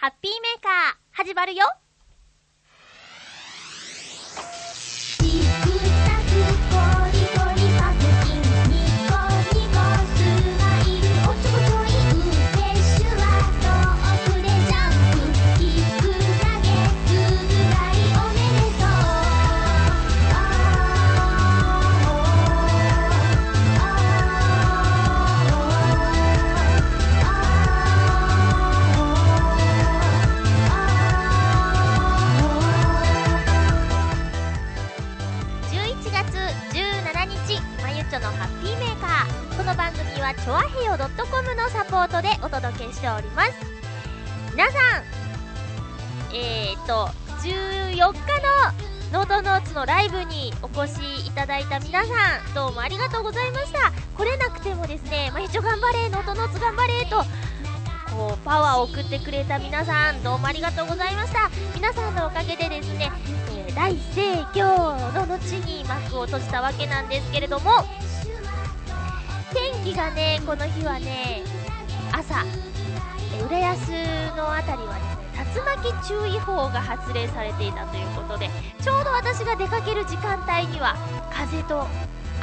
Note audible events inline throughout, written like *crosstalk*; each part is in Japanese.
ハッピーメーカー、始まるよ。組は、チョアヘヨ .com のサポートでお届けしております。皆さん、えーと、14日のノートノーツのライブにお越しいただいた皆さん、どうもありがとうございました。来れなくてもですね、まゆちょ頑張れ、ノートノーツ頑張れと、こう、パワーを送ってくれた皆さん、どうもありがとうございました。皆さんのおかげでですね、えー大盛況の後に幕を閉じたわけなんですけれども気がねこの日はね朝浦安の辺りはですね竜巻注意報が発令されていたということでちょうど私が出かける時間帯には風と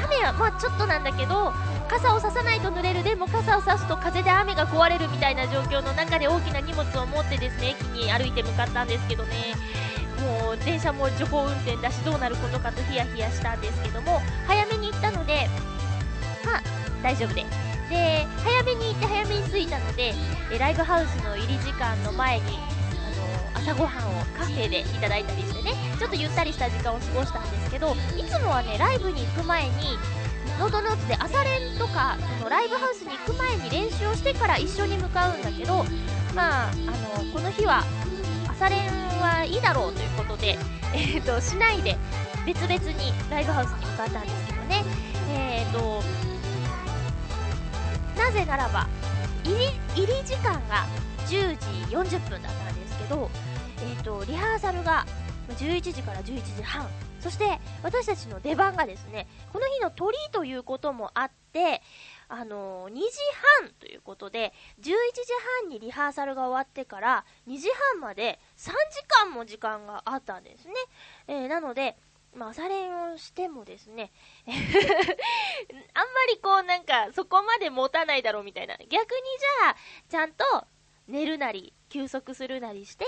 雨はまあちょっとなんだけど傘を差さないと濡れるでも傘を差すと風で雨が壊れるみたいな状況の中で大きな荷物を持ってですね駅に歩いて向かったんですけどね。もう電車も徐行運転だしどうなることかとヒヤヒヤしたんですけども早めに行ったのでまあ大丈夫で。で早めに行って早めに着いたのでえライブハウスの入り時間の前にあの朝ごはんをカフェでいただいたりしてねちょっとゆったりした時間を過ごしたんですけどいつもはねライブに行く前にノートノーツで朝練とかそのライブハウスに行く前に練習をしてから一緒に向かうんだけどまああのこの日は朝練はいいだろうということで、えー、としないで別々にライブハウスに向かったんですけどね、えー、となぜならば入り入り時間が10時40分だったんですけど、えー、とリハーサルが11時から11時半そして私たちの出番がですねこの日の鳥ということもあってあのー2時半ということで、11時半にリハーサルが終わってから、2時半まで3時間も時間があったんですね。えーなので、まあ、朝練をしてもですね、*laughs* あんまりこうなんか、そこまで持たないだろうみたいな。逆にじゃあ、ちゃんと寝るなり、休息するなりして、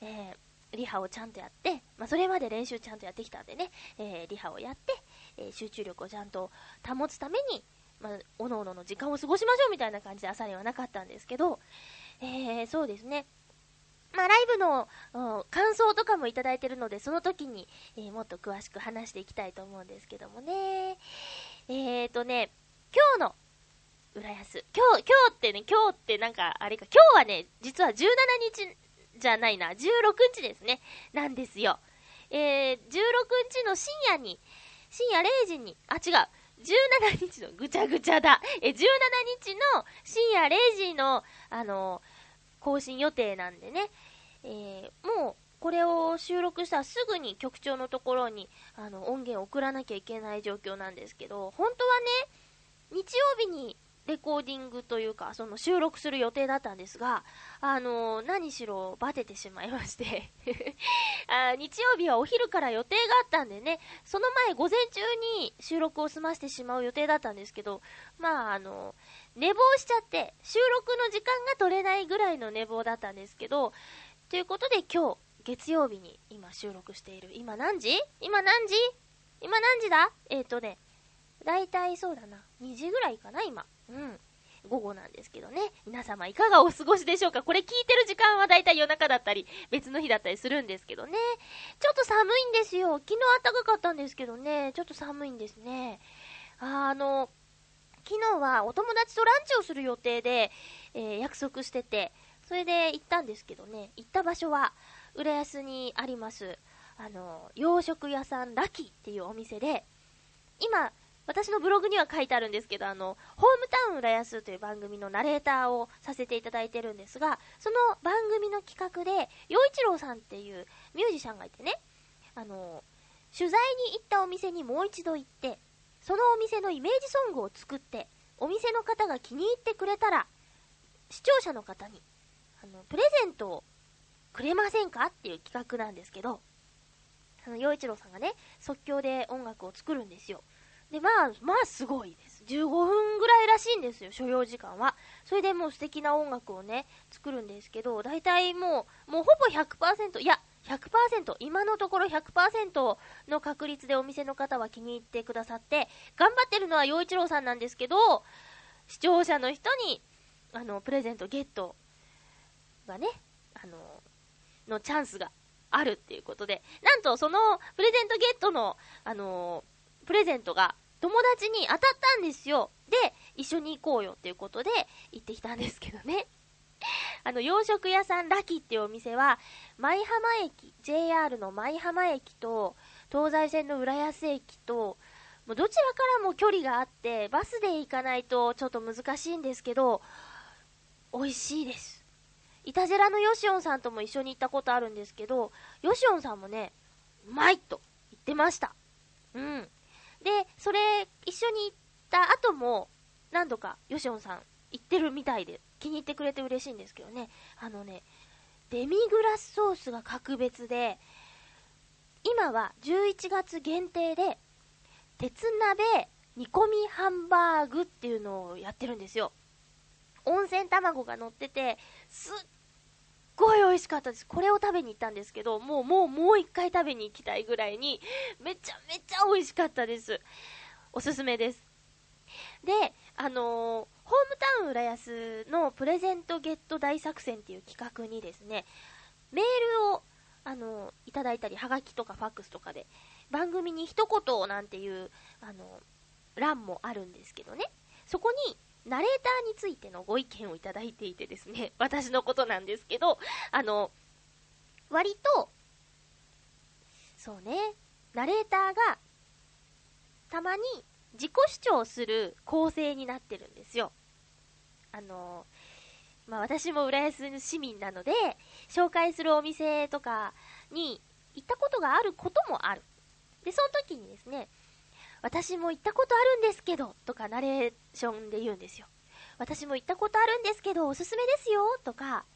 えーリハをちゃんとやって、まあ、それまで練習ちゃんとやってきたんでね、えーリハをやって、えー集中力をちゃんと保つために、まあ、おのおのの時間を過ごしましょうみたいな感じで朝練はなかったんですけど、えーそうですね。まあ、ライブの感想とかもいただいてるので、その時に、えーもっと詳しく話していきたいと思うんですけどもね。えーとね、今日の浦安。今日、今日ってね、今日ってなんか、あれか、今日はね、実は17日じゃないな、16日ですね、なんですよ。えー、16日の深夜に、深夜0時に、あ、違う、17日のぐちゃぐちゃだ。え、17日の深夜0時の、あの、更新予定なんでね、えーもう、これを収録したらすぐに局長のところに、あの、音源を送らなきゃいけない状況なんですけど、本当はね、日曜日にレコーディングというか、その収録する予定だったんですが、あの何しろバテてしまいまして。*laughs* あ、日曜日はお昼から予定があったんでね、その前午前中に収録を済ませてしまう予定だったんですけど、まあ、あの、寝坊しちゃって、収録の時間が取れないぐらいの寝坊だったんですけど、ということで今日、月曜日に今収録している。今何時？今何時？今何時だ？えっ、ー、とね、だいたいそうだな、2時ぐらいかな、今。うん。午後なんですけどね。皆様いかがお過ごしでしょうか？これ聞いてる時間はだいたい夜中だったり、別の日だったりするんですけどね。ちょっと寒いんですよ。昨日暖かかったんですけどね、ちょっと寒いんですね。あの、昨日はお友達とランチをする予定で、えー約束してて、それで行ったんですけどね、行った場所は、浦安にあります、あの、洋食屋さんラキっていうお店で、今、私のブログには書いてあるんですけど、あの、ホームタウン浦安という番組のナレーターをさせていただいてるんですが、その番組の企画で、洋一郎さんっていうミュージシャンがいてね、あの、取材に行ったお店にもう一度行って、そのお店のイメージソングを作って、お店の方が気に入ってくれたら、視聴者の方に、あの、プレゼントをくれませんか？っていう企画なんですけど、あの、洋一郎さんがね、即興で音楽を作るんですよ。で、まあ、まあすごいです。15分ぐらいらしいんですよ、所要時間は。それでもう素敵な音楽をね、作るんですけど、大体もう、もうほぼ100%、いや、100%、今のところ100%の確率でお店の方は気に入ってくださって、頑張ってるのは洋一郎さんなんですけど、視聴者の人に、あの、プレゼントゲットがね、あの、のチャンスがあるっていうことで、なんとそのプレゼントゲットの、あのプレゼントが友達に当たったんですよ。で、一緒に行こうよっていうことで行ってきたんですけどね。*laughs* あの、洋食屋さんラキっていうお店は、舞浜駅、JR の舞浜駅と、東西線の浦安駅と、もうどちらからも距離があって、バスで行かないとちょっと難しいんですけど、美味しいです。イタジェラのヨシオンさんとも一緒に行ったことあるんですけど、ヨシオンさんもね、うまいと言ってました。うん。で、それ、一緒に行った後も、何度かヨシオンさん行ってるみたいで、気に入ってくれて嬉しいんですけどね。あのね、デミグラスソースが格別で、今は11月限定で、鉄鍋煮込みハンバーグっていうのをやってるんですよ。温泉卵が乗ってて、すっごい美味しかったです。これを食べに行ったんですけど、もうもうもう一回食べに行きたいぐらいに、めちゃめちゃ美味しかったです。おすすめです。で、あのー、ホームタウン浦安のプレゼントゲット大作戦っていう企画にですね、メールを、あのー、いただいたり、はがきとかファックスとかで、番組に一言なんていう、あのー、欄もあるんですけどね、そこに、ナレーターについてのご意見をいただいていてですね、*laughs* 私のことなんですけど、あの、割と、そうね、ナレーターが、たまに自己主張する構成になってるんですよ。あの、まあ、私も浦安市民なので、紹介するお店とかに行ったことがあることもある。で、その時にですね、私も行ったことあるんですけど、とかナレーションで言うんですよ。私も行ったことあるんですけど、おすすめですよ、とか、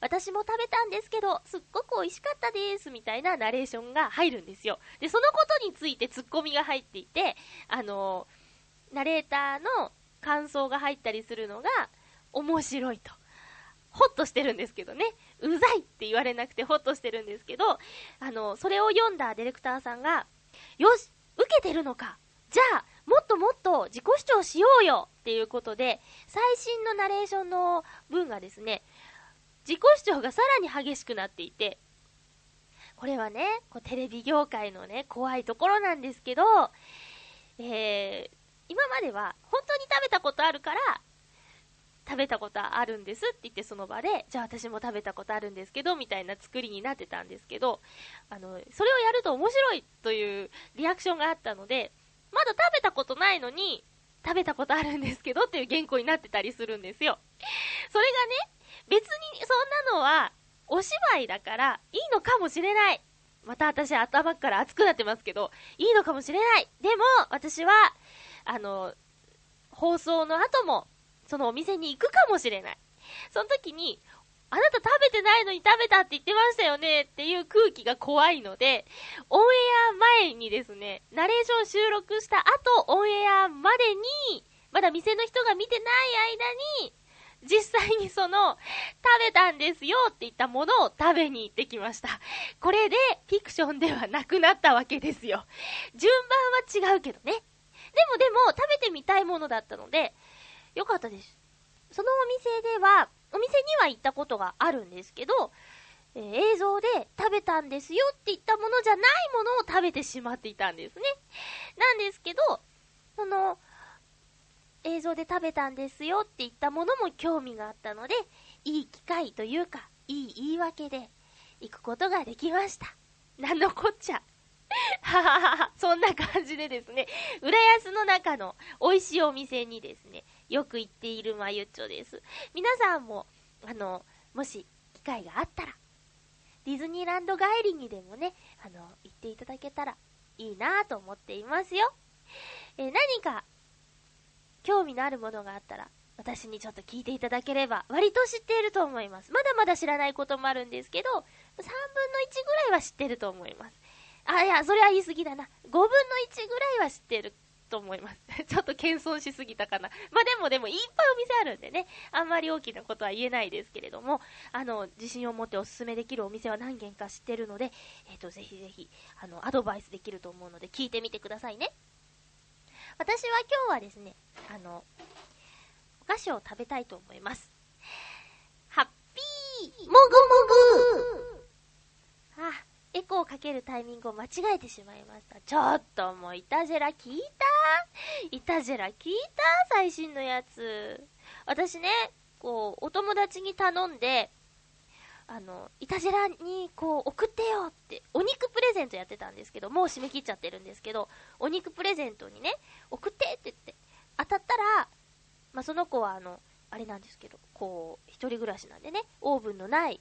私も食べたんですけど、すっごく美味しかったです、みたいなナレーションが入るんですよ。で、そのことについてツッコミが入っていて、あの、ナレーターの感想が入ったりするのが面白いと。ホッとしてるんですけどね。うざいって言われなくてホッとしてるんですけど、あの、それを読んだディレクターさんが、よし受けてるのかじゃあ、もっともっと自己主張しようよっていうことで、最新のナレーションの文がですね、自己主張がさらに激しくなっていて、これはね、こうテレビ業界のね、怖いところなんですけど、えー、今までは本当に食べたことあるから、食べたことあるんですって言ってその場で、じゃあ私も食べたことあるんですけど、みたいな作りになってたんですけど、あの、それをやると面白いというリアクションがあったので、まだ食べたことないのに、食べたことあるんですけどっていう原稿になってたりするんですよ。それがね、別にそんなのは、お芝居だから、いいのかもしれない。また私頭から熱くなってますけど、いいのかもしれない。でも、私は、あの、放送の後も、そのお店に行くかもしれない。その時に、あなた食べてないのに食べたって言ってましたよねっていう空気が怖いので、オンエア前にですね、ナレーション収録した後、オンエアまでに、まだ店の人が見てない間に、実際にその、食べたんですよって言ったものを食べに行ってきました。これで、フィクションではなくなったわけですよ。順番は違うけどね。でもでも、食べてみたいものだったので、よかったです。そのお店では、お店には行ったことがあるんですけど、えー、映像で食べたんですよって言ったものじゃないものを食べてしまっていたんですね。なんですけど、その、映像で食べたんですよって言ったものも興味があったので、いい機会というか、いい言い訳で行くことができました。なんのこっちゃ。ははは、そんな感じでですね、浦安の中の美味しいお店にですね、よく行っているまゆっちょです。皆さんも、あの、もし機会があったら、ディズニーランド帰りにでもね、あの、行っていただけたらいいなと思っていますよ。えー、何か、興味のあるものがあったら、私にちょっと聞いていただければ、割と知っていると思います。まだまだ知らないこともあるんですけど、3分の1ぐらいは知ってると思います。あ、いや、それは言い過ぎだな。5分の1ぐらいは知ってると思います。*laughs* ちょっと謙遜しすぎたかな。まあでもでもいっぱいお店あるんでね、あんまり大きなことは言えないですけれども、あの、自信を持っておすすめできるお店は何軒か知ってるので、えっ、と、ぜひぜひ、あの、アドバイスできると思うので、聞いてみてくださいね。私は今日はですね、あの、お菓子を食べたいと思います。ハッピーもぐもぐあ、エコーをかけるタイミングを間違えてしまいました。ちょっともうイタジェラ聞いたイタジェラ聞いた最新のやつ。私ね、こう、お友達に頼んで、あの、イタジェラにこう送ってよって、お肉プレゼントやってたんですけど、もう締め切っちゃってるんですけど、お肉プレゼントにね、送ってって言って、当たったら、まあ、その子はあの、あれなんですけど、こう、一人暮らしなんでね、オーブンのない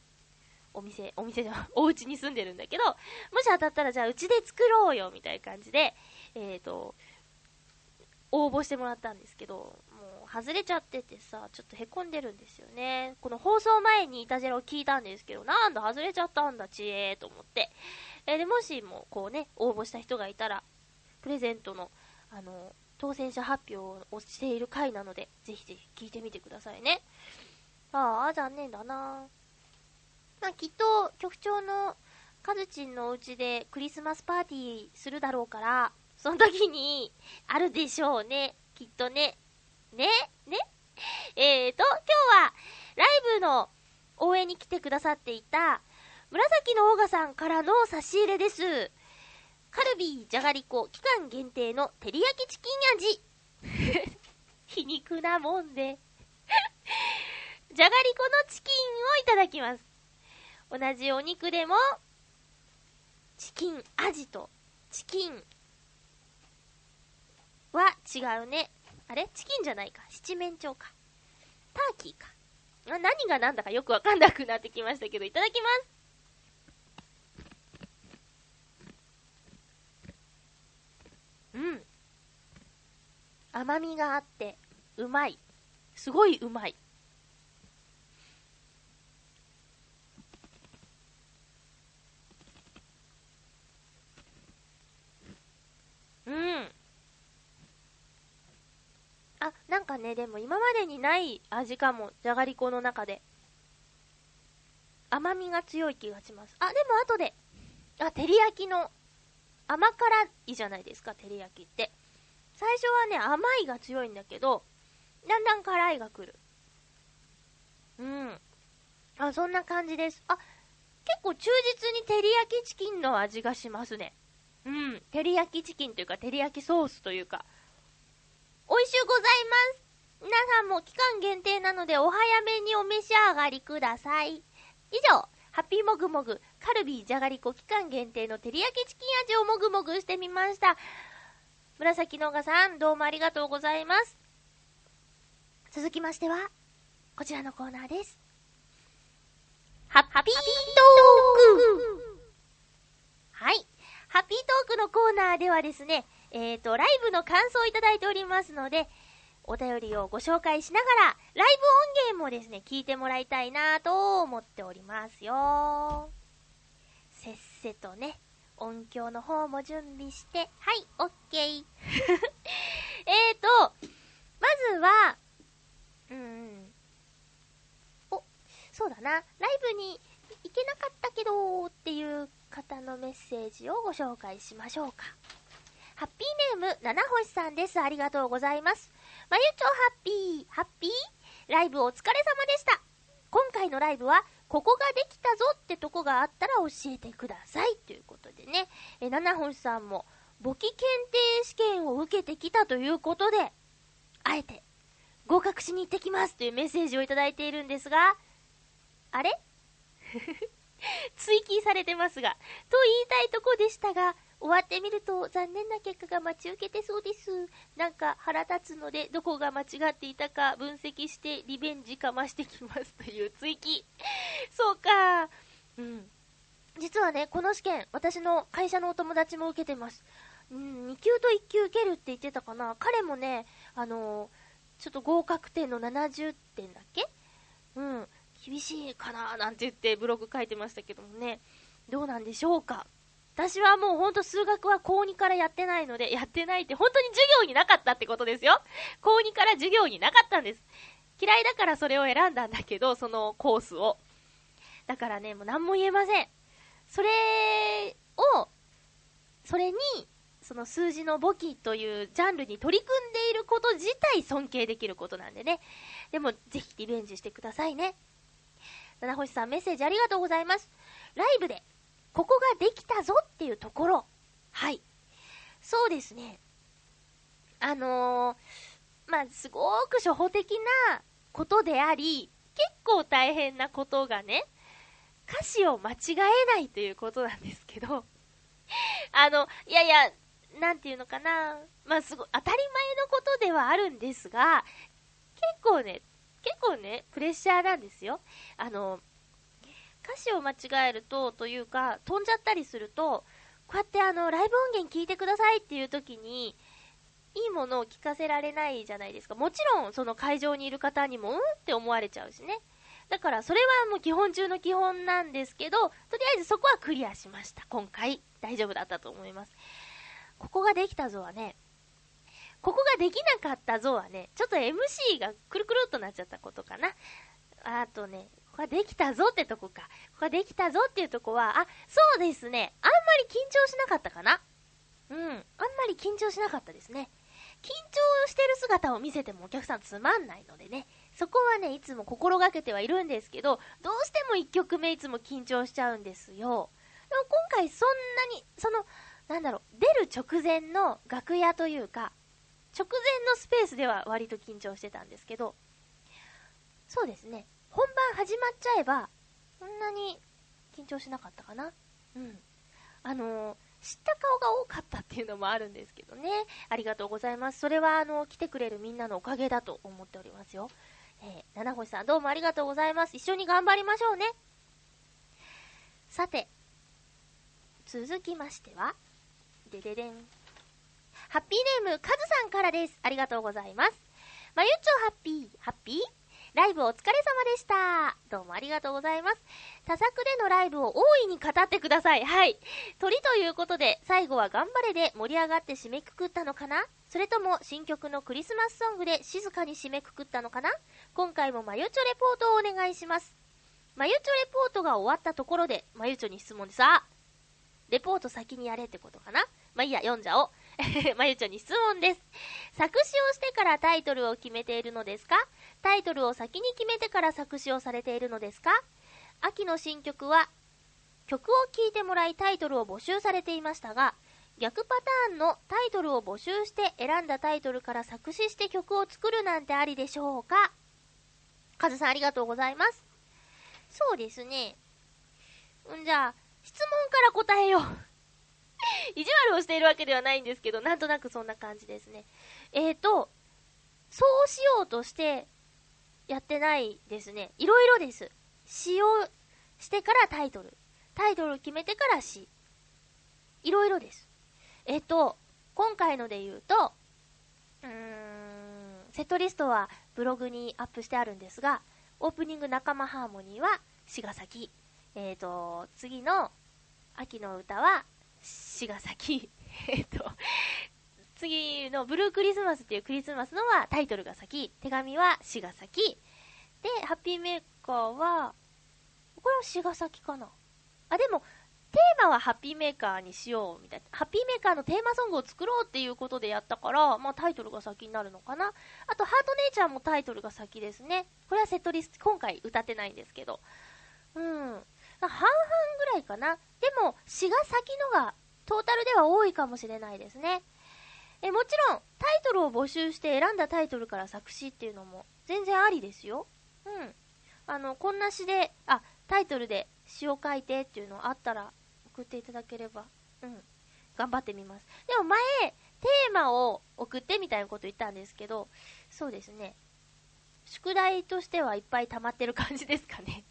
お店、お店じゃ、*laughs* お家に住んでるんだけど、もし当たったらじゃあうちで作ろうよみたいな感じで、えっ、と、応募してもらったんですけど、もう外れちゃっててさ、ちょっとへこんでるんですよね。この放送前にイタジェラを聞いたんですけど、なんだ外れちゃったんだ、ちえーと思って。えーで、もしもこうね、応募した人がいたら、プレゼントの、あの、当選者発表をしている回なので、ぜひぜひ聞いてみてくださいね。ああ、残念だなまあ、きっと、局長のカズチンのお家でクリスマスパーティーするだろうから、その時に、*laughs* あるでしょうね。きっとね。ね？ね？*laughs* えーと、今日は、ライブの応援に来てくださっていた、紫のオーガさんからの差し入れです。カルビーじゃがりこ期間限定の照り焼きチキン味。*laughs* 皮肉なもんで。じゃがりこのチキンをいただきます。同じお肉でも、チキン味とチキンは違うね。あれ？チキンじゃないか。七面鳥か。ターキーか。あ何が何だかよくわかんなくなってきましたけど、いただきます。うん。甘みがあって、うまい。すごいうまい。うん。あ、なんかね、でも今までにない味かも。じゃがりこの中で。甘みが強い気がします。あ、でも後で。あ、照り焼きの甘辛いじゃないですか、照り焼きって。最初はね、甘いが強いんだけど、だんだん辛いが来る。うん。あ、そんな感じです。あ、結構忠実に照り焼きチキンの味がしますね。うん。照り焼きチキンというか、照り焼きソースというか。美味しゅうございます。皆さんも期間限定なのでお早めにお召し上がりください。以上、ハッピーもぐもぐ、カルビーじゃがりこ期間限定の照り焼きチキン味をもぐもぐしてみました。紫のがさん、どうもありがとうございます。続きましては、こちらのコーナーです。ハッピートークはい。ハッピートークのコーナーではですね、えっ、と、ライブの感想をいただいておりますので、お便りをご紹介しながら、ライブ音源もですね、聞いてもらいたいなと思っておりますよ。せっせとね、音響の方も準備して、はい、オッケー。*laughs* えーと、まずは、うん、お、そうだな、ライブに行けなかったけどっていう方のメッセージをご紹介しましょうか。ハッピーネーム、七星さんです。ありがとうございます。まゆちょハッピー、ハッピー？ライブお疲れ様でした。今回のライブは、ここができたぞってとこがあったら教えてください。ということでね、え七星さんも、簿記検定試験を受けてきたということで、あえて、合格しに行ってきますというメッセージをいただいているんですが、あれ？*laughs* 追記されてますが、と言いたいとこでしたが、終わってみると残念な結果が待ち受けてそうです。なんか腹立つので、どこが間違っていたか分析してリベンジかましてきます *laughs* という追記。そうか。うん。実はね、この試験、私の会社のお友達も受けてます。うん、2級と1級受けるって言ってたかな。彼もね、あのーちょっと合格点の70点だっけ？うん。厳しいかななんて言ってブログ書いてましたけどもね、どうなんでしょうか。私はもうほんと数学は高2からやってないので、やってないって本当に授業になかったってことですよ。高2から授業になかったんです。嫌いだからそれを選んだんだけど、そのコースを。だからね、もう何も言えません。それを、それに、その数字の簿記というジャンルに取り組んでいること自体尊敬できることなんでね。でも、ぜひリベンジしてくださいね。七星さんメッセージありがとうございます。ライブで、ここができたぞっていうところ。はい。そうですね。あのー、まあ、すごく初歩的なことであり、結構大変なことがね、歌詞を間違えないということなんですけど、*laughs* あの、いやいや、なんていうのかな、まあ、すごい、当たり前のことではあるんですが、結構ね、結構ね、プレッシャーなんですよ。あの、歌詞を間違えると、というか、飛んじゃったりすると、こうやってあの、ライブ音源聞いてくださいっていう時に、いいものを聞かせられないじゃないですか。もちろん、その会場にいる方にも、うんって思われちゃうしね。だから、それはもう基本中の基本なんですけど、とりあえずそこはクリアしました。今回、大丈夫だったと思います。ここができたぞはね、ここができなかったぞはね、ちょっと MC がくるくるっとなっちゃったことかな。あとね、ここができたぞってとこか。ここができたぞっていうとこは、あ、そうですね。あんまり緊張しなかったかな。うん。あんまり緊張しなかったですね。緊張してる姿を見せてもお客さんつまんないのでね。そこはね、いつも心がけてはいるんですけど、どうしても1曲目いつも緊張しちゃうんですよ。でも今回そんなに、その、なんだろう、出る直前の楽屋というか、直前のスペースでは割と緊張してたんですけど、そうですね、本番始まっちゃえば、そんなに緊張しなかったかな。うん。あのー、知った顔が多かったっていうのもあるんですけどね。ありがとうございます。それは、あの、来てくれるみんなのおかげだと思っておりますよ。えー、七星さんどうもありがとうございます。一緒に頑張りましょうね。さて、続きましては、でででん。ハッピーネーム、カズさんからです。ありがとうございます。まゆちょハッピー、ハッピーライブお疲れ様でした。どうもありがとうございます。多作でのライブを大いに語ってください。はい。鳥ということで、最後は頑張れで盛り上がって締めくくったのかな？それとも新曲のクリスマスソングで静かに締めくくったのかな？今回もまゆちょレポートをお願いします。まゆちょレポートが終わったところで、まゆちょに質問です。あレポート先にやれってことかな？まあいいや、読んじゃおう。*laughs* まゆちょに質問です。作詞をしてからタイトルを決めているのですか？タイトルを先に決めてから作詞をされているのですか？秋の新曲は曲を聴いてもらいタイトルを募集されていましたが、逆パターンのタイトルを募集して選んだタイトルから作詞して曲を作るなんてありでしょうか？カズさんありがとうございます。そうですね。んじゃあ、質問から答えよう。*laughs* 意地悪をしているわけではないんですけど、なんとなくそんな感じですね。えーと、そうしようとしてやってないですね。いろいろです。詩をしてからタイトル。タイトル決めてから詩。いろいろです。えっと、今回ので言うと、うーん、セットリストはブログにアップしてあるんですが、オープニング仲間ハーモニーは詩が先。えっ、と、次の秋の歌は詩が先。*laughs* えっと、次のブルークリスマスっていうクリスマスのはタイトルが先。手紙は詩が先。で、ハッピーメーカーは、これは詩が先かな。あ、でも、テーマはハッピーメーカーにしようみたいな。ハッピーメーカーのテーマソングを作ろうっていうことでやったから、まあタイトルが先になるのかな。あと、ハートネイチャーもタイトルが先ですね。これはセットリスト、今回歌ってないんですけど。うん。半々ぐらいかな。でも、詩が先のが、トータルでは多いかもしれないですね。え、もちろん、タイトルを募集して選んだタイトルから作詞っていうのも全然ありですよ。うん。あの、こんな詩で、あ、タイトルで詩を書いてっていうのあったら送っていただければ、うん。頑張ってみます。でも前、テーマを送ってみたいなこと言ったんですけど、そうですね。宿題としてはいっぱい溜まってる感じですかね。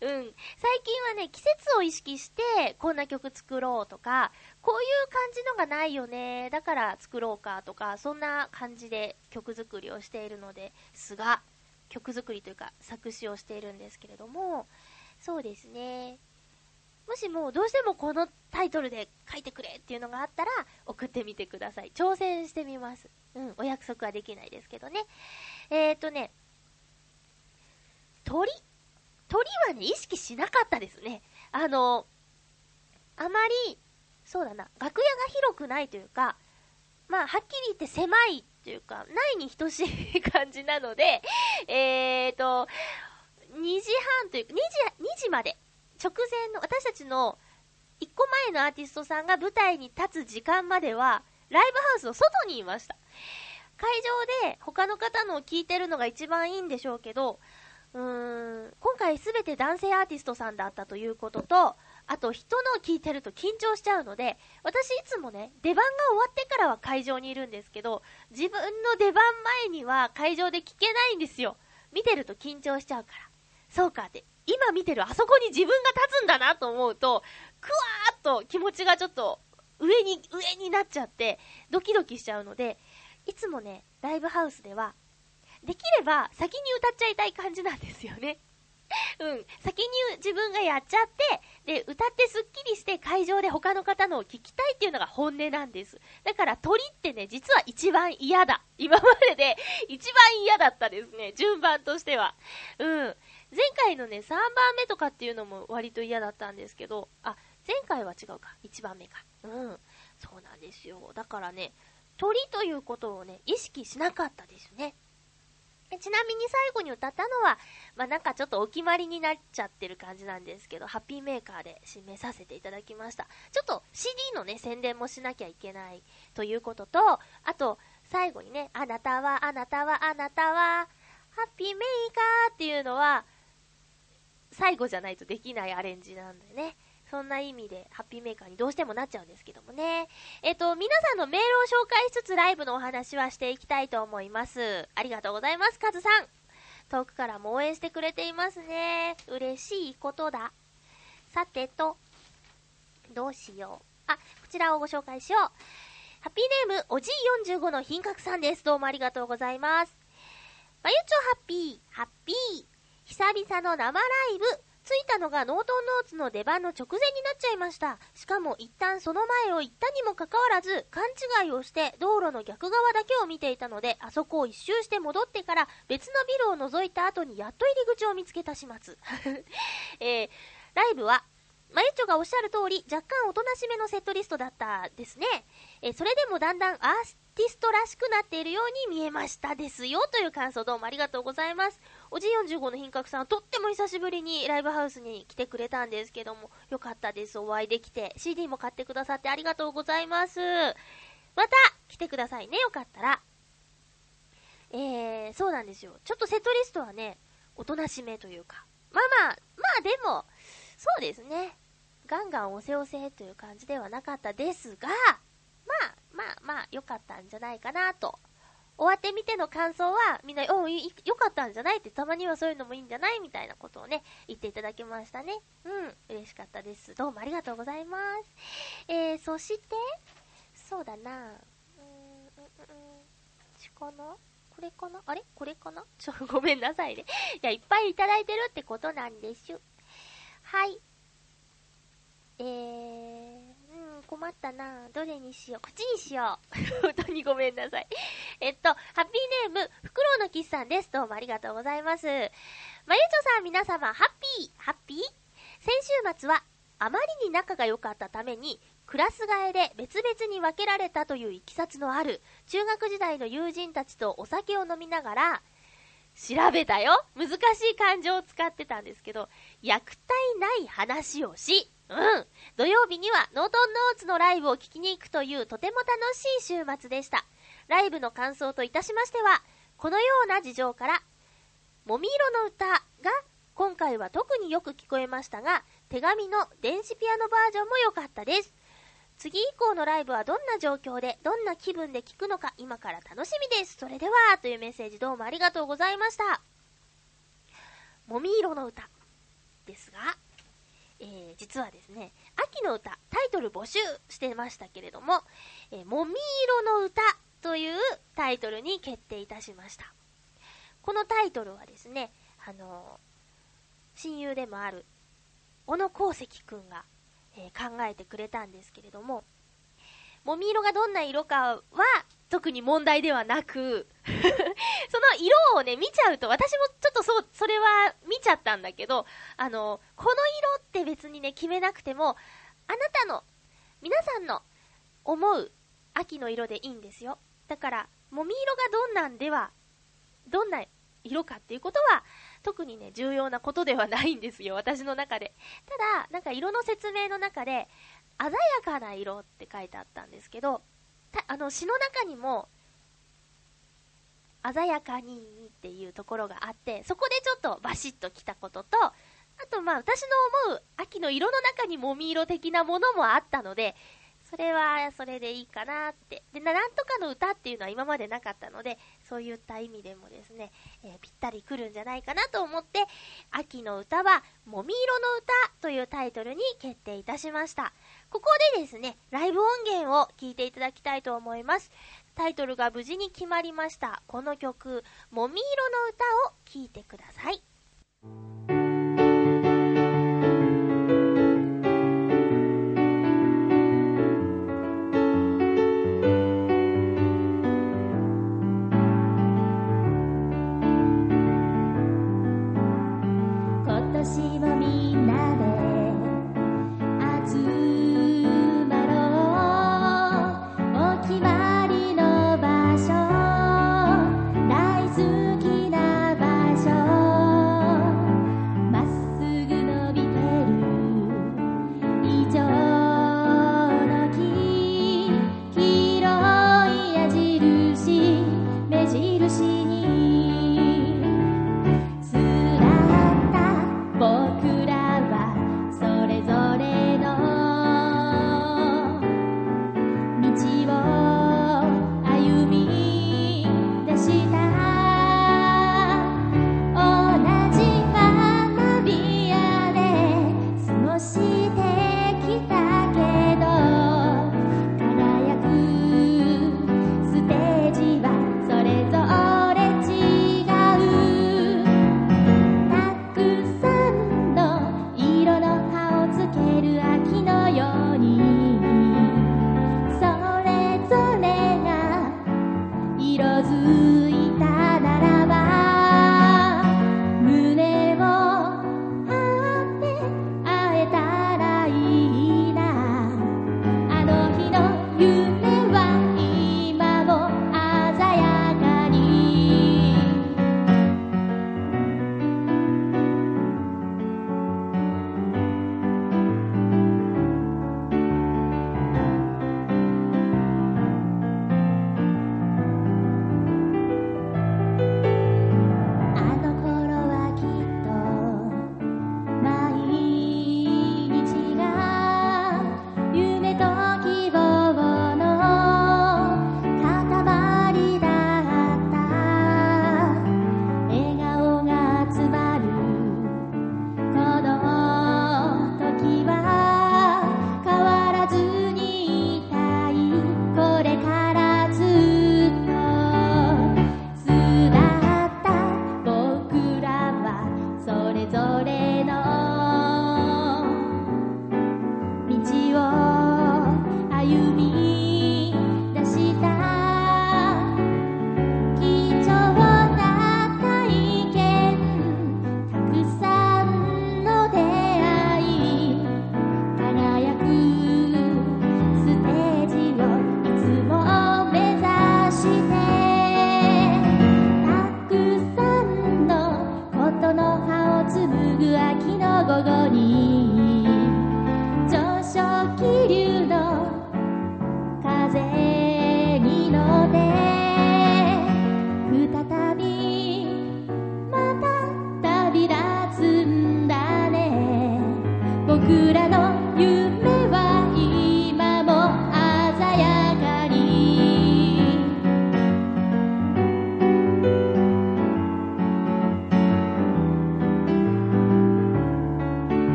うん。最近はね、季節を意識して、こんな曲作ろうとか、こういう感じのがないよね、だから作ろうかとか、そんな感じで曲作りをしているのですが、曲作りというか作詞をしているんですけれども、そうですね。もしもどうしてもこのタイトルで書いてくれっていうのがあったら送ってみてください。挑戦してみます。うん、お約束はできないですけどね。えーとね、鳥？鳥はね、意識しなかったですね。あの、あまり、そうだな、楽屋が広くないというか、まあ、はっきり言って狭いというか、ないに等しい感じなので、えーと、2時半というか、2時、2時まで、直前の、私たちの1個前のアーティストさんが舞台に立つ時間までは、ライブハウスの外にいました。会場で他の方のを聞いてるのが一番いいんでしょうけど、うーん、今回すべて男性アーティストさんだったということと、あと人の聞いてると緊張しちゃうので、私いつもね、出番が終わってからは会場にいるんですけど、自分の出番前には会場で聞けないんですよ。見てると緊張しちゃうから。そうかって、今見てるあそこに自分が立つんだなと思うと、くわーっと気持ちがちょっと上に、上になっちゃって、ドキドキしちゃうので、いつもね、ライブハウスでは、できれば先に歌っちゃいたい感じなんですよね。*laughs* うん。先に自分がやっちゃって、で、歌ってスッキリして会場で他の方のを聞きたいっていうのが本音なんです。だから鳥ってね、実は一番嫌だ。今までで一番嫌だったですね。順番としては。うん。前回のね、3番目とかっていうのも割と嫌だったんですけど、あ、前回は違うか。1番目か。うん。そうなんですよ。だからね、鳥ということをね、意識しなかったですね。ちなみに最後に歌ったのは、まあ、なんかちょっとお決まりになっちゃってる感じなんですけど、ハッピーメーカーで締めさせていただきました。ちょっと CD のね、宣伝もしなきゃいけないということと、あと、最後にね、あなたは、あなたは、あなたは、ハッピーメーカーっていうのは、最後じゃないとできないアレンジなんでね。そんな意味で、ハッピーメーカーにどうしてもなっちゃうんですけどもね。えっと、皆さんのメールを紹介しつつライブのお話はしていきたいと思います。ありがとうございます、カズさん。遠くからも応援してくれていますね。嬉しいことだ。さてと、どうしよう。あ、こちらをご紹介しよう。ハッピーネーム、おじい45の品格さんです。どうもありがとうございます。まゆちょハッピー、ハッピー。久々の生ライブ。着いたのがノートンノーツの出番の直前になっちゃいました。しかも一旦その前を行ったにもかかわらず、勘違いをして道路の逆側だけを見ていたので、あそこを一周して戻ってから別のビルを覗いた後にやっと入り口を見つけた始末。*laughs* えー、ライブはマユッチがおっしゃる通り、若干おとなしめのセットリストだったですね。えそれでもだんだんアーティストらしくなっているように見えましたですよ。という感想どうもありがとうございます。おじい45の品格さん、とっても久しぶりにライブハウスに来てくれたんですけども、よかったです。お会いできて。CD も買ってくださってありがとうございます。また、来てくださいね。よかったら。えー、そうなんですよ。ちょっとセットリストはね、おとなしめというか。まあまあ、まあでも、そうですね。ガンガン押せ押せという感じではなかったですが、まあ、まあまあ、良かったんじゃないかなと。終わってみての感想は、みんな、お良かったんじゃないって、たまにはそういうのもいいんじゃないみたいなことをね、言っていただきましたね。うん、嬉しかったです。どうもありがとうございます。えー、そして、そうだなうーん、うん、うん、ちかなこれかな？あれ？これかな？ちょ、ごめんなさいね。いや、いっぱいいただいてるってことなんです。はい。えー、ん、困ったな。どれにしよう。こっちにしよう。*laughs* 本当にごめんなさい。えっと、ハッピーネーム、フクロウのキスさんです。どうもありがとうございます。まゆちょさん、皆様、ハッピー、ハッピー？先週末は、あまりに仲が良かったために、クラス替えで別々に分けられたといういきさつのある、中学時代の友人たちとお酒を飲みながら、調べたよ難しい漢字を使ってたんですけど、虐待ない話をし、うん。土曜日にはノートンノーツのライブを聞きに行くというとても楽しい週末でした。ライブの感想といたしましては、このような事情から、もみ色の歌が今回は特によく聞こえましたが、手紙の電子ピアノバージョンも良かったです。次以降のライブはどんな状況で、どんな気分で聞くのか今から楽しみです。それでは、というメッセージどうもありがとうございました。もみ色の歌ですが、えー、実はですね、秋の歌、タイトル募集してましたけれども、えー、もみ色の歌というタイトルに決定いたしました。このタイトルはですね、あの親友でもある小野功石くんが、え考えてくれたんですけれども、もみ色がどんな色かは特に問題ではなく、*laughs* その色をね、見ちゃうと、私もちょっとそう、それは見ちゃったんだけど、あの、この色って別にね、決めなくても、あなたの、皆さんの思う秋の色でいいんですよ。だから、もみ色がどんなんでは、どんな色かっていうことは、特にね、重要なことではないんですよ、私の中で。ただ、なんか色の説明の中で、鮮やかな色って書いてあったんですけど、あの詩の中にも、鮮やかにっていうところがあって、そこでちょっとバシッときたことと、あとまあ私の思う秋の色の中にもみ色的なものもあったので、それはそれでいいかなって。で、ななんとかの歌っていうのは今までなかったので、そういった意味でもですね、えーぴったりくるんじゃないかなと思って、秋の歌は、もみ色の歌というタイトルに決定いたしました。ここでですね、ライブ音源を聴いていただきたいと思います。タイトルが無事に決まりました。この曲、もみ色の歌を聴いてください。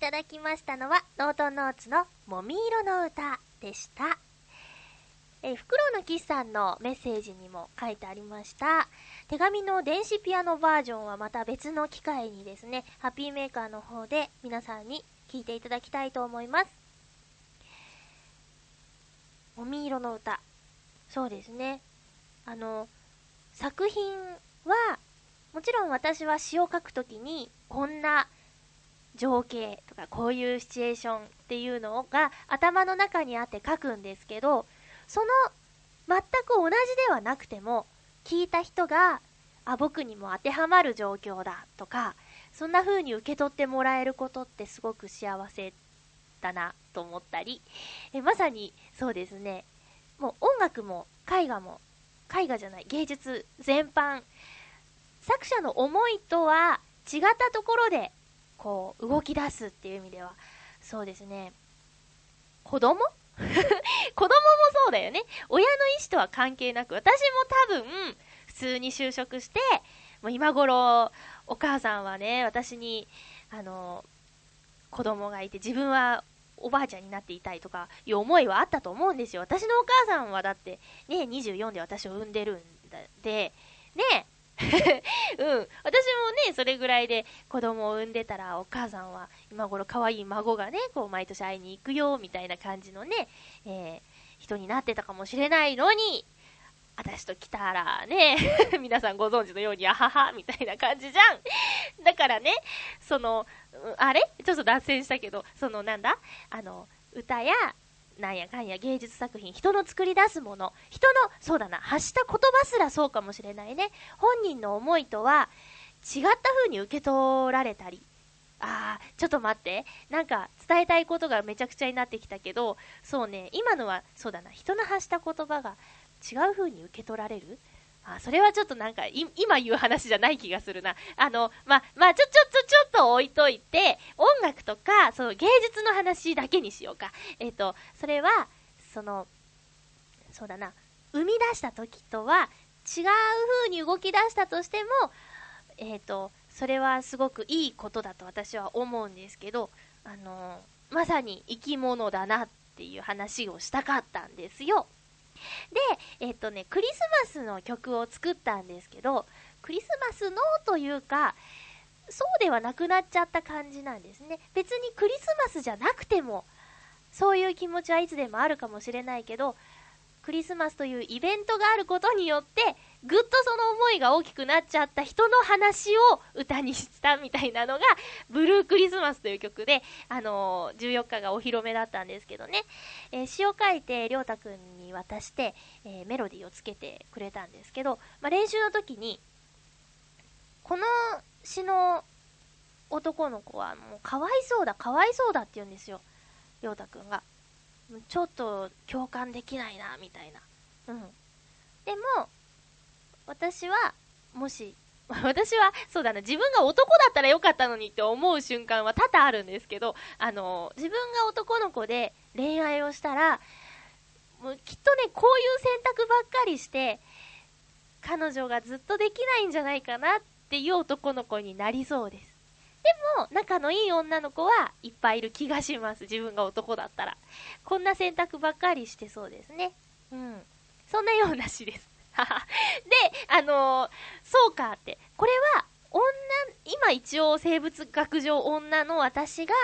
ただきましたのは、ノートンノーツのもみ色の歌でした。えー、フクロウのキスさんのメッセージにも書いてありました。手紙の電子ピアノバージョンはまた別の機会にですね、ハッピーメーカーの方で皆さんに聴いていただきたいと思います。もみ色の歌。そうですね。あの、作品は、もちろん私は詩を書くときに、こんな情景とかこういうシチュエーションっていうのが頭の中にあって書くんですけど、その全く同じではなくても、聞いた人が、あ、僕にも当てはまる状況だとか、そんな風に受け取ってもらえることってすごく幸せだなと思ったり、えまさにそうですね、もう音楽も絵画も、絵画じゃない、芸術全般、作者の思いとは違ったところで、こう、動き出すっていう意味では、そうですね、子供？*laughs* 子供もそうだよね。親の意思とは関係なく、私も多分、普通に就職して、もう今頃、お母さんはね、私に、あの、子供がいて、自分はおばあちゃんになっていたいとかいう思いはあったと思うんですよ。私のお母さんはだって、ね、24で私を産んでるんで、ね、*laughs* うん。私もね、それぐらいで子供を産んでたら、お母さんは今頃可愛い孫がね、こう毎年会いに行くよ、みたいな感じのね、えー、人になってたかもしれないのに、私と来たらね、*laughs* 皆さんご存知のように、あはは、みたいな感じじゃん。だからね、その、あれ？ちょっと脱線したけど、そのなんだ？あの、歌や、なんやかんや芸術作品、人の作り出すもの、人の、そうだな、発した言葉すらそうかもしれないね。本人の思いとは違った風に受け取られたり。ああ、ちょっと待って。なんか伝えたいことがめちゃくちゃになってきたけど、そうね、今のは、そうだな、人の発した言葉が違う風に受け取られるあ、それはちょっとなんか、今言う話じゃない気がするな。あの、ま、まあ、ちょ、ちょっと、ちょっと置いといて、音楽とか、その芸術の話だけにしようか。えっ、と、それは、その、そうだな、生み出した時とは違う風に動き出したとしても、えっ、と、それはすごくいいことだと私は思うんですけど、あの、まさに生き物だなっていう話をしたかったんですよ。で、えっとね、クリスマスの曲を作ったんですけど、クリスマスのというか、そうではなくなっちゃった感じなんですね。別にクリスマスじゃなくても、そういう気持ちはいつでもあるかもしれないけど、クリスマスというイベントがあることによって、ぐっとその思いが大きくなっちゃった人の話を歌にしたみたいなのが、ブルークリスマスという曲で、あのー、14日がお披露目だったんですけどね、えー、詩を書いて、りょうたくんに渡して、えー、メロディーをつけてくれたんですけど、まあ、練習の時に、この詩の男の子はもうかわいそうだ、かわいそうだって言うんですよ、りょうたくんが。ちょっと共感できないな、みたいな。うん。でも、私は、もし、*laughs* 私は、そうだな、自分が男だったらよかったのにって思う瞬間は多々あるんですけど、あの、自分が男の子で恋愛をしたら、もうきっとね、こういう選択ばっかりして、彼女がずっとできないんじゃないかなっていう男の子になりそうです。でも、仲のいい女の子はいっぱいいる気がします。自分が男だったら。こんな選択ばっかりしてそうですね。うん。そんなような詩です。*laughs* で、あのー、そうかって。これは、女、今一応生物学上女の私が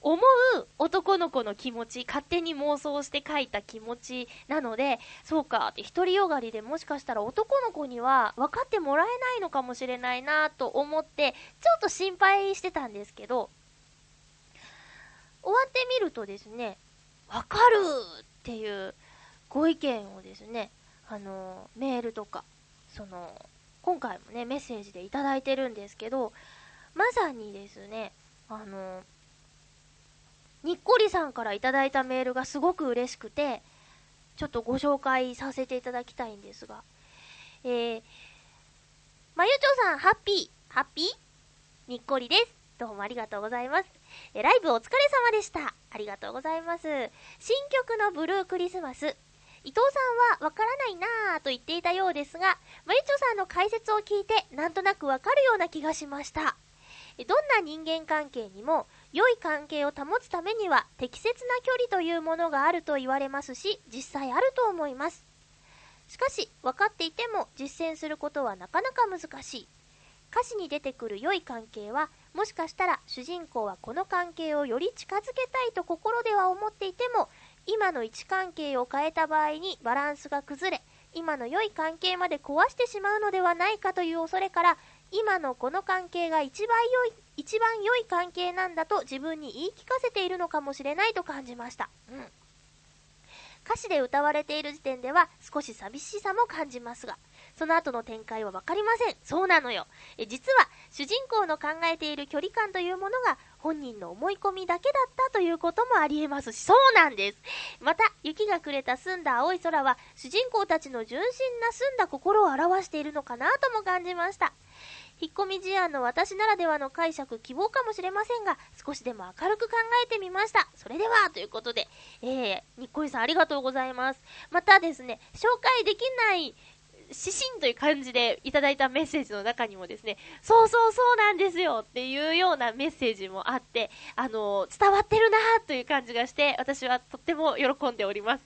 思う男の子の気持ち、勝手に妄想して書いた気持ちなので、そうかって、独りよがりでもしかしたら男の子には分かってもらえないのかもしれないなと思って、ちょっと心配してたんですけど、終わってみるとですね、わかるっていうご意見をですね、あの、メールとか、その、今回もね、メッセージでいただいてるんですけど、まさにですね、あの、にっこりさんからいただいたメールがすごく嬉しくて、ちょっとご紹介させていただきたいんですが、えー、まゆちょさん、ハッピー、ハッピー？にっこりです。どうもありがとうございます。え、ライブお疲れ様でした。ありがとうございます。新曲のブルークリスマス。伊藤さんはわからないなぁと言っていたようですが、まゆちょさんの解説を聞いてなんとなくわかるような気がしました。どんな人間関係にも良い関係を保つためには適切な距離というものがあると言われますし実際あると思いますしかし分かっていても実践することはなかなか難しい歌詞に出てくる良い関係はもしかしたら主人公はこの関係をより近づけたいと心では思っていても今の位置関係を変えた場合にバランスが崩れ今の良い関係まで壊してしまうのではないかという恐れから今のこの関係が一番良い一番良い関係なんだと自分に言い聞かせているのかもしれないと感じました、うん、歌詞で歌われている時点では少し寂しさも感じますがその後の展開は分かりません。そうなのよ。え実は主人公の考えている距離感というものが本人の思い込みだけだったということもありえますし。そうなんです。また雪がくれた澄んだ青い空は主人公たちの純真な澄んだ心を表しているのかなとも感じました。引っ込み思案の私ならではの解釈、希望かもしれませんが、少しでも明るく考えてみました。それでは、ということで、えー、にっこりさんありがとうございます。またですね、紹介できない指針という感じでいただいたメッセージの中にもですね、そうそうそうなんですよっていうようなメッセージもあって、あの、伝わってるなという感じがして、私はとっても喜んでおります。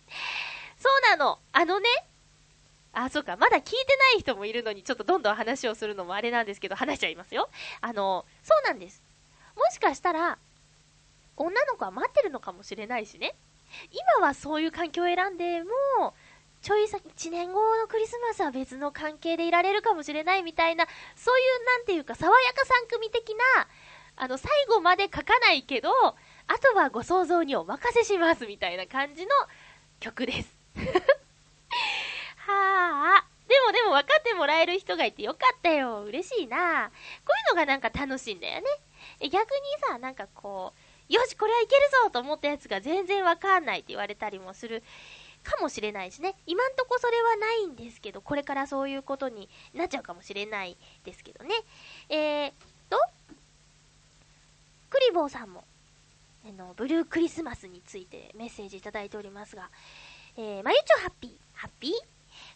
そうなの。あのね、あ、そうか、まだ聞いてない人もいるのに、ちょっとどんどん話をするのもあれなんですけど、話しちゃいますよ。あの、そうなんです。もしかしたら、女の子は待ってるのかもしれないしね。今はそういう環境を選んでも、ちょい先、1年後のクリスマスは別の関係でいられるかもしれないみたいな、そういう、なんていうか、爽やか3組的な、あの、最後まで書かないけど、あとはご想像にお任せしますみたいな感じの曲です。*laughs* はあ。でもでも分かってもらえる人がいてよかったよ。嬉しいな。こういうのがなんか楽しいんだよね。逆にさ、なんかこう、よし、これはいけるぞと思ったやつが全然わかんないって言われたりもするかもしれないしね。今んとこそれはないんですけど、これからそういうことになっちゃうかもしれないですけどね。えーと、クリボーさんも、あの、ブルークリスマスについてメッセージいただいておりますが、えー、まゆちょハッピー、ハッピー？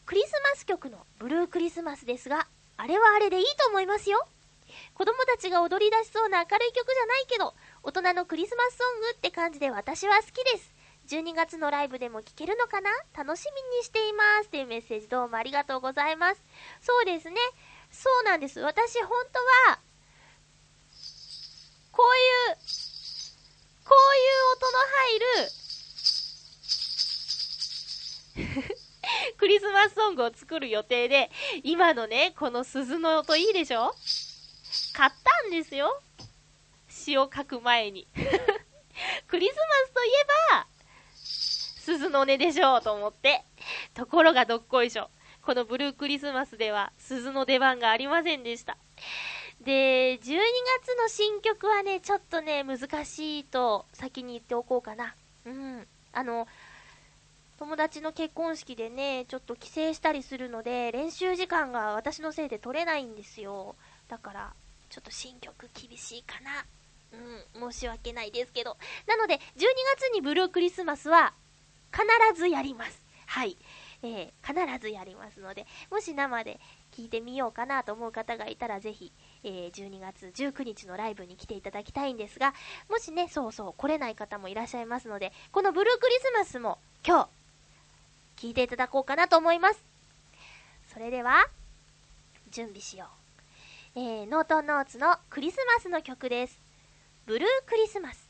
クリスマス曲のブルークリスマスですが、あれはあれでいいと思いますよ。子供たちが踊り出しそうな明るい曲じゃないけど、大人のクリスマスソングって感じで私は好きです。12月のライブでも聴けるのかな？楽しみにしています。というメッセージどうもありがとうございます。そうですね。そうなんです。私本当は、こういう、こういう音の入る *laughs* クリスマスソングを作る予定で、今のね、この鈴の音いいでしょ？買ったんですよ。詩を書く前に。*laughs* クリスマスといえば、鈴の音でしょうと思って。ところがどっこいしょ。このブルークリスマスでは鈴の出番がありませんでした。で、12月の新曲はね、ちょっとね、難しいと先に言っておこうかな。うん。あの、友達の結婚式でね、ちょっと帰省したりするので、練習時間が私のせいで取れないんですよ。だから、ちょっと新曲厳しいかな。うん、申し訳ないですけど。なので、12月にブルークリスマスは、必ずやります。はい。えー、必ずやりますので、もし生で聞いてみようかなと思う方がいたら、ぜひ、えー、12月19日のライブに来ていただきたいんですが、もしね、そうそう、来れない方もいらっしゃいますので、このブルークリスマスも今日、聞いていただこうかなと思います。それでは、準備しよう。えー、ノートンノーツのクリスマスの曲です。ブルークリスマス。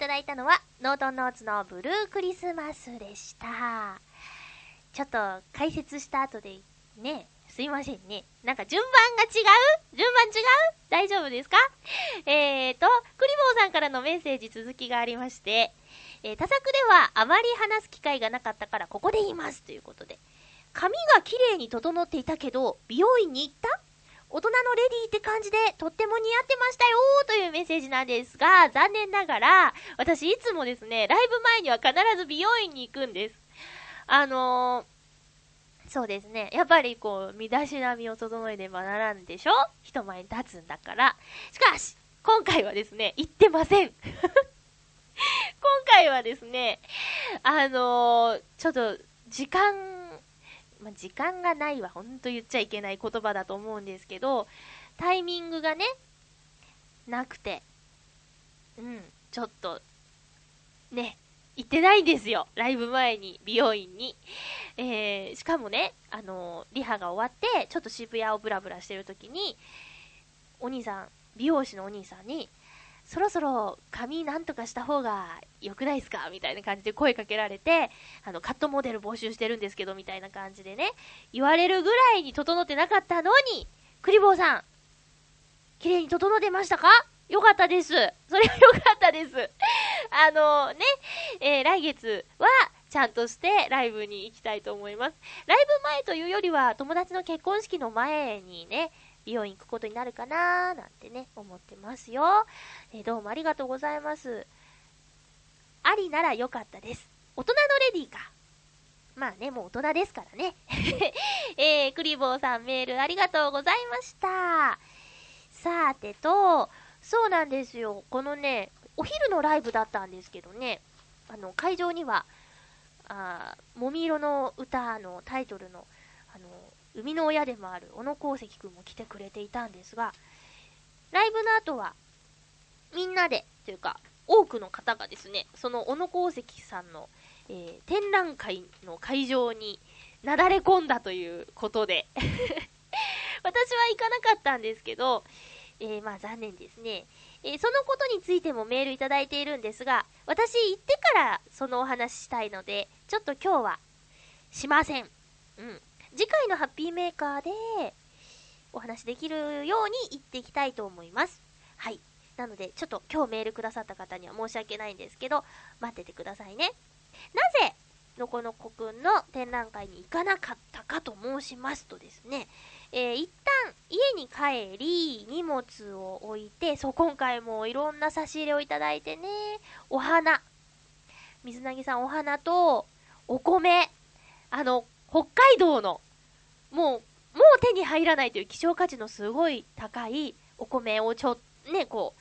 ただいたのは、ノートンノーツのブルークリスマスでした。ちょっと解説した後で、ね、すいませんね。なんか順番が違う？順番違う？大丈夫ですか？えーと、クリボーさんからのメッセージ続きがありまして、えー多作ではあまり話す機会がなかったからここで言いますということで、髪が綺麗に整っていたけど、美容院に行った？大人のレディーって感じでとっても似合ってましたよというメッセージなんですが、残念ながら、私いつもですね、ライブ前には必ず美容院に行くんです。あのー、そうですね。やっぱりこう、身だしなみを整えねばならんでしょ？人前に立つんだから。しかし、今回はですね、行ってません。*laughs* 今回はですね、あのー、ちょっと、時間、まあ、時間がないは本当言っちゃいけない言葉だと思うんですけど、タイミングがね、なくて、うん、ちょっと、ね、行ってないんですよ。ライブ前に、美容院に。えー、しかもね、あのーリハが終わって、ちょっと渋谷をブラブラしてる時に、お兄さん、美容師のお兄さんに、そろそろ髪なんとかした方が良くないですか？みたいな感じで声かけられて、あの、カットモデル募集してるんですけど、みたいな感じでね、言われるぐらいに整ってなかったのに、クリボーさん、綺麗に整ってましたか？よかったです。それはよかったです。あのね、えー来月は、ちゃんとしてライブに行きたいと思います。ライブ前というよりは、友達の結婚式の前にね、美容院行くことになるかなーなんてね、思ってますよ。えーどうもありがとうございます。ありならよかったです。大人のレディーか。まあね、もう大人ですからね。*laughs* えー、クリボーさんメールありがとうございました。さてと、そうなんですよ。このね、お昼のライブだったんですけどね、あの、会場には、あーもみ色の歌のタイトルの、あの、生みの親でもある小野功石くんも来てくれていたんですが、ライブの後は、みんなで、というか、多くの方がですね、その小野功石さんの、えー展覧会の会場になだれ込んだということで、*laughs* 私は行かなかったんですけど、えーまあ残念ですね。えーそのことについてもメールいただいているんですが、私行ってからそのお話ししたいので、ちょっと今日はしません。うん。次回のハッピーメーカーでお話できるように言っていきたいと思います。はい。なので、ちょっと今日メールくださった方には申し訳ないんですけど、待っててくださいね。なぜ、のこのこくんの展覧会に行かなかったかと申しますとですね、えー一旦家に帰り、荷物を置いて、そう、今回もいろんな差し入れをいただいてね、お花、水なぎさんお花と、お米、あの、北海道の、もう、もう手に入らないという希少価値のすごい高いお米をちょ、ね、こ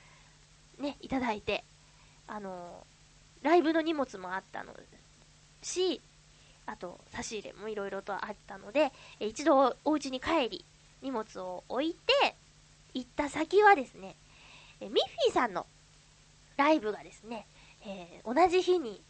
う、ね、いただいて、あの、ライブの荷物もあったのし、あと、差し入れもいろいろとあったので、え一度お家に帰り、荷物を置いて、行った先はですね、えミッフィーさんのライブがですね、えー同じ日に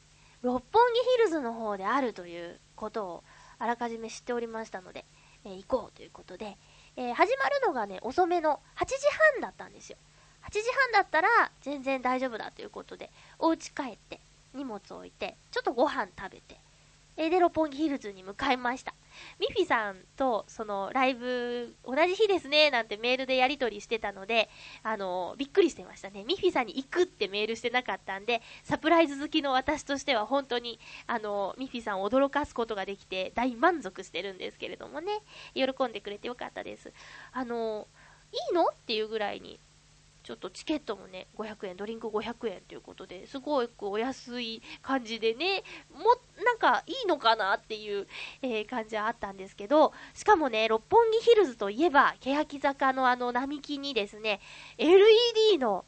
六本木ヒルズの方であるということをあらかじめ知っておりましたので、えー行こうということで、えー始まるのがね、遅めの8時半だったんですよ。8時半だったら全然大丈夫だということで、お家帰って、荷物置いて、ちょっとご飯食べて、えーで、六本木ヒルズに向かいました。ミフィさんと、その、ライブ、同じ日ですね、なんてメールでやり取りしてたので、あの、びっくりしてましたね。ミフィさんに行くってメールしてなかったんで、サプライズ好きの私としては本当に、あの、ミフィさんを驚かすことができて、大満足してるんですけれどもね、喜んでくれてよかったです。あの、いいの？っていうぐらいに、ちょっとチケットもね、500円、ドリンク500円ということで、すごくお安い感じでね、も、なんかいいのかなっていう、えー感じはあったんですけど、しかもね、六本木ヒルズといえば、欅坂のあの並木にですね、LED の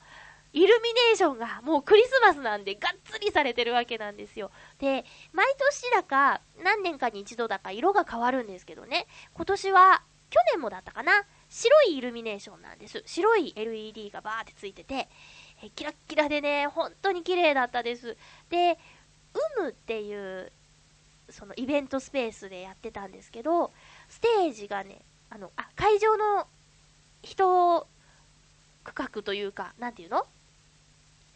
イルミネーションがもうクリスマスなんでがっつりされてるわけなんですよ。で、毎年だか何年かに一度だか色が変わるんですけどね、今年は去年もだったかな、白いイルミネーションなんです。白い LED がバーってついてて、えキラッキラでね、本当に綺麗だったです。で、ウムっていう、そのイベントスペースでやってたんですけど、ステージがね、あの、あ、会場の人区画というか、なんていうの？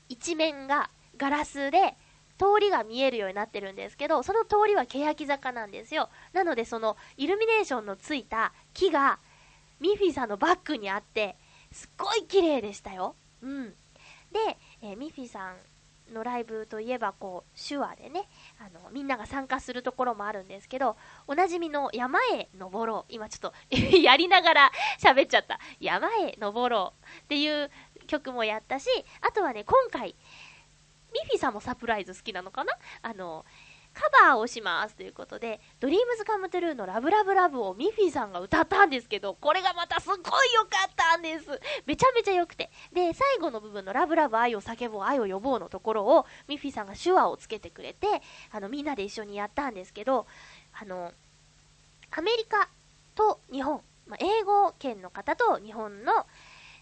一面がガラスで通りが見えるようになってるんですけど、その通りは欅坂なんですよ。なのでそのイルミネーションのついた木がミッフィーさんのバッグにあって、すっごい綺麗でしたよ。うん。で、えーミッフィーさんのライブといえばこう手話でねあのみんなが参加するところもあるんですけどおなじみの山へ登ろう今ちょっと *laughs* やりながら喋っちゃった山へ登ろうっていう曲もやったしあとはね今回ミッフィーさんもサプライズ好きなのかな？あのカバーをしますということで、ドリームズカムトゥルーのラブラブラブをミッフィーさんが歌ったんですけど、これがまたすっごい良かったんです。めちゃめちゃ良くて。で、最後の部分のラブラブ愛を叫ぼう、愛を呼ぼうのところを、ミッフィーさんが手話をつけてくれて、あの、みんなで一緒にやったんですけど、あの、アメリカと日本、まあ、英語圏の方と日本の、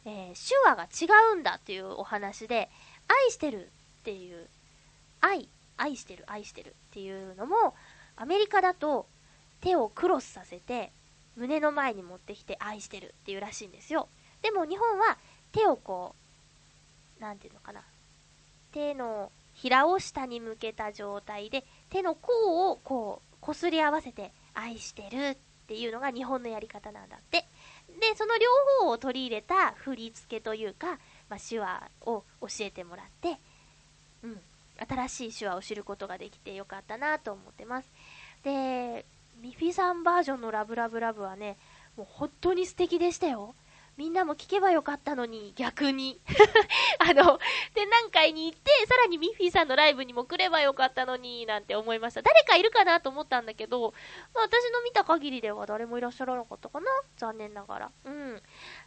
えー手話が違うんだっていうお話で、愛してるっていう、愛、愛してる、愛してるっていうのも、アメリカだと手をクロスさせて、胸の前に持ってきて愛してるっていうらしいんですよ。でも日本は手をこう、なんていうのかな。手のひらを下に向けた状態で、手の甲をこう、こすり合わせて愛してるっていうのが日本のやり方なんだって。で、その両方を取り入れた振り付けというか、まあ、手話を教えてもらって、うん、新しい手話を知ることができてよかったなと思ってます。で、ミフィさんバージョンのラブラブラブはね、もう本当に素敵でしたよ。みんなも聞けばよかったのに、逆に。*laughs* あの、展覧会に行って、さらにミッフィーさんのライブにも来ればよかったのに、なんて思いました。誰かいるかなと思ったんだけど、まあ、私の見た限りでは誰もいらっしゃらなかったかな残念ながら。うん。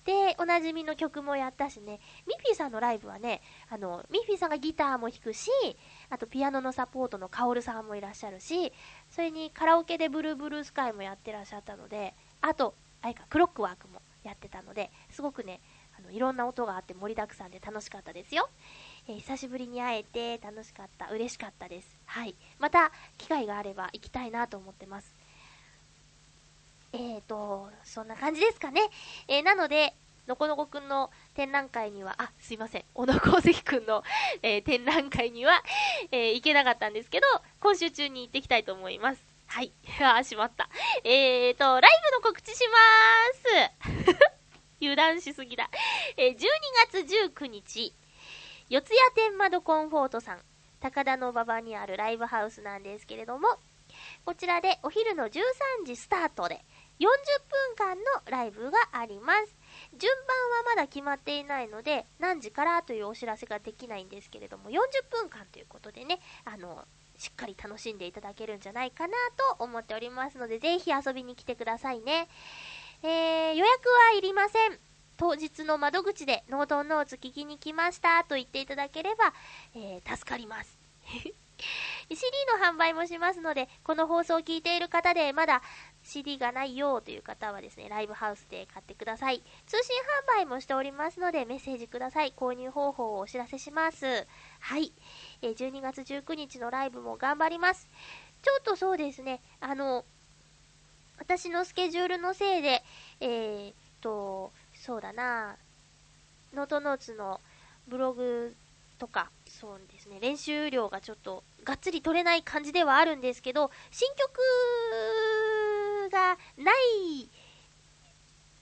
で、おなじみの曲もやったしね、ミッフィーさんのライブはね、あの、ミッフィーさんがギターも弾くし、あとピアノのサポートのカオルさんもいらっしゃるし、それにカラオケでブルーブルースカイもやってらっしゃったので、あと、あれか、クロックワークもやってたので、すごくね、あのいろんな音があって盛りだくさんで楽しかったですよ。えー久しぶりに会えて楽しかった、嬉しかったです。はい。また、機会があれば行きたいなと思ってます。えーと、そんな感じですかね。えーなので、のこのこくんの展覧会には、あ、すいません、小野功石くんの、えー展覧会には、えー行けなかったんですけど、今週中に行ってきたいと思います。はい。*laughs* あー、しまった。えーと、ライブの告知しまーす。*laughs* 油断しすぎだ。えー12月19日、四谷天窓コンフォートさん、高田の馬場にあるライブハウスなんですけれども、こちらでお昼の13時スタートで40分間のライブがあります。順番はまだ決まっていないので、何時からというお知らせができないんですけれども、40分間ということでね、あの、しっかり楽しんでいただけるんじゃないかなと思っておりますので、ぜひ遊びに来てくださいね。えー、予約はいりません。当日の窓口でノートンノーツ聞きに来ましたと言っていただければ、えー助かります。*laughs* CD の販売もしますので、この放送を聞いている方でまだ CD がないよという方はですね、ライブハウスで買ってください。通信販売もしておりますので、メッセージください。購入方法をお知らせします。はい。え12月19日のライブも頑張ります。ちょっとそうですね、あの、私のスケジュールのせいで、えーっと、そうだな、ノートノーツのブログとか、そうですね、練習量がちょっとがっつり取れない感じではあるんですけど、新曲がない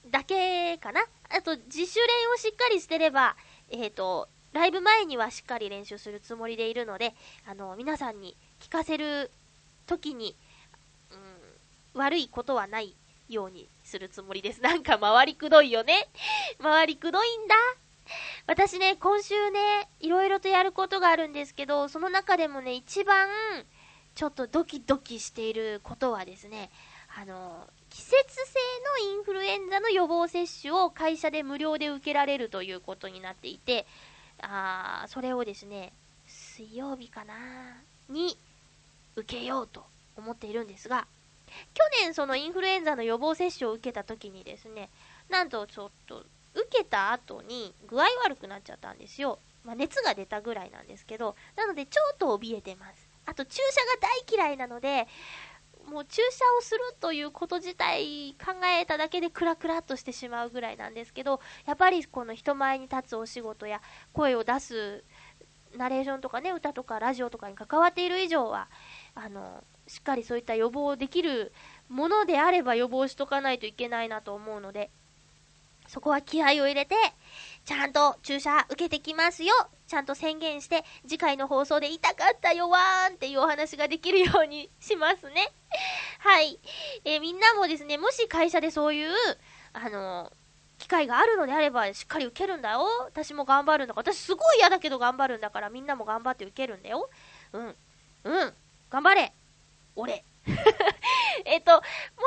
だけかな。あと、自主練をしっかりしてれば、えっ、と、ライブ前にはしっかり練習するつもりでいるので、あの、皆さんに聞かせる時に、うん、悪いことはないようにするつもりです。なんか回りくどいよね。回りくどいんだ。私ね、今週ね、いろいろとやることがあるんですけど、その中でもね、一番、ちょっとドキドキしていることはですね、あの、季節性のインフルエンザの予防接種を会社で無料で受けられるということになっていて、あそれをですね、水曜日かなに受けようと思っているんですが、去年そのインフルエンザの予防接種を受けた時にですね、なんとちょっと受けた後に具合悪くなっちゃったんですよ。まあ、熱が出たぐらいなんですけど、なのでちょっと怯えてます。あと注射が大嫌いなので、もう注射をするということ自体考えただけでクラクラっとしてしまうぐらいなんですけど、やっぱりこの人前に立つお仕事や声を出すナレーションとかね、歌とかラジオとかに関わっている以上は、あの、しっかりそういった予防できるものであれば予防しとかないといけないなと思うので、そこは気合を入れて、ちゃんと注射受けてきますよちゃんと宣言して、次回の放送で痛かったよわーんっていうお話ができるようにしますね。はい。えー、みんなもですね、もし会社でそういう、あの機会があるのであればしっかり受けるんだよ。私も頑張るんだから。私すごい嫌だけど頑張るんだからみんなも頑張って受けるんだよ。うん。うん。頑張れ。俺。*laughs* えっと、も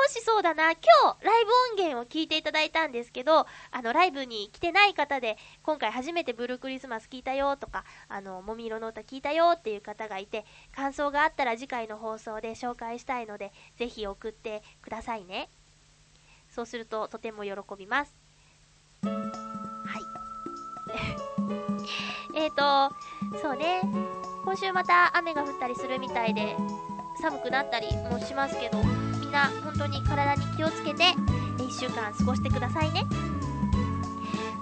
しそうだな、今日、ライブ音源を聞いていただいたんですけど、あの、ライブに来てない方で、今回初めてブルークリスマス聞いたよとか、あの、もみ色の歌聞いたよっていう方がいて、感想があったら次回の放送で紹介したいので、ぜひ送ってくださいね。そうするととても喜びます。はい *laughs* えっとそうね今週また雨が降ったりするみたいで寒くなったりもしますけどみんな本当に体に気をつけて1週間過ごしてくださいね。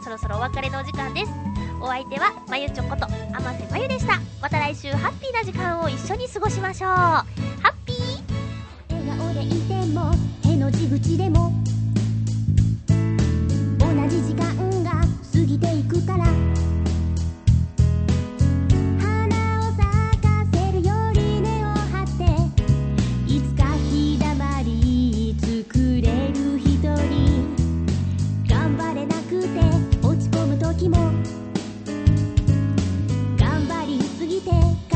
そろそろお別れのお時間です。お相手はまゆちょことあませまゆでした。また来週ハッピーな時間を一緒に過ごしましょう。ハッピー。笑顔でいても手の地口でも同じ時間が過ぎていくからして